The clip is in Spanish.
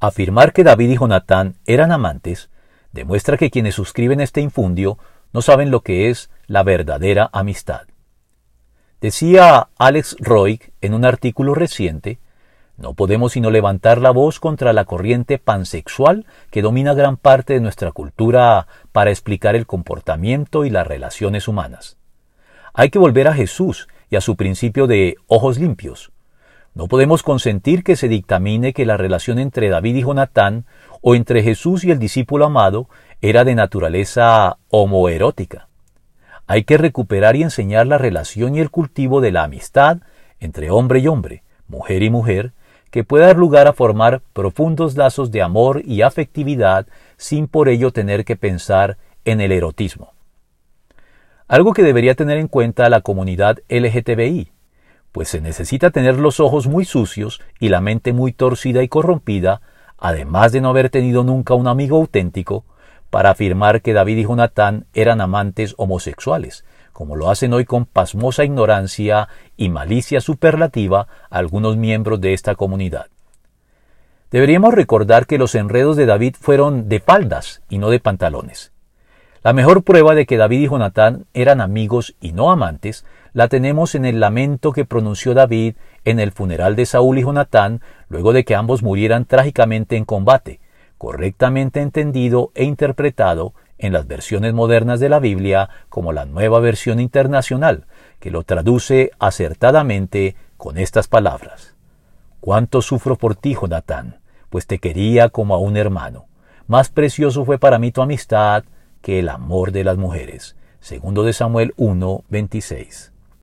Afirmar que David y Jonatán eran amantes demuestra que quienes suscriben este infundio no saben lo que es la verdadera amistad. Decía Alex Roy en un artículo reciente, no podemos sino levantar la voz contra la corriente pansexual que domina gran parte de nuestra cultura para explicar el comportamiento y las relaciones humanas. Hay que volver a Jesús y a su principio de ojos limpios. No podemos consentir que se dictamine que la relación entre David y Jonatán o entre Jesús y el discípulo amado era de naturaleza homoerótica. Hay que recuperar y enseñar la relación y el cultivo de la amistad entre hombre y hombre, mujer y mujer, que pueda dar lugar a formar profundos lazos de amor y afectividad sin por ello tener que pensar en el erotismo. Algo que debería tener en cuenta la comunidad LGTBI, pues se necesita tener los ojos muy sucios y la mente muy torcida y corrompida, además de no haber tenido nunca un amigo auténtico, para afirmar que David y Jonatán eran amantes homosexuales, como lo hacen hoy con pasmosa ignorancia y malicia superlativa algunos miembros de esta comunidad. Deberíamos recordar que los enredos de David fueron de faldas y no de pantalones. La mejor prueba de que David y Jonatán eran amigos y no amantes la tenemos en el lamento que pronunció David en el funeral de Saúl y Jonatán luego de que ambos murieran trágicamente en combate, correctamente entendido e interpretado en las versiones modernas de la Biblia como la nueva versión internacional, que lo traduce acertadamente con estas palabras. Cuánto sufro por ti, Jonatán, pues te quería como a un hermano. Más precioso fue para mí tu amistad que el amor de las mujeres. Segundo de Samuel 1, 26.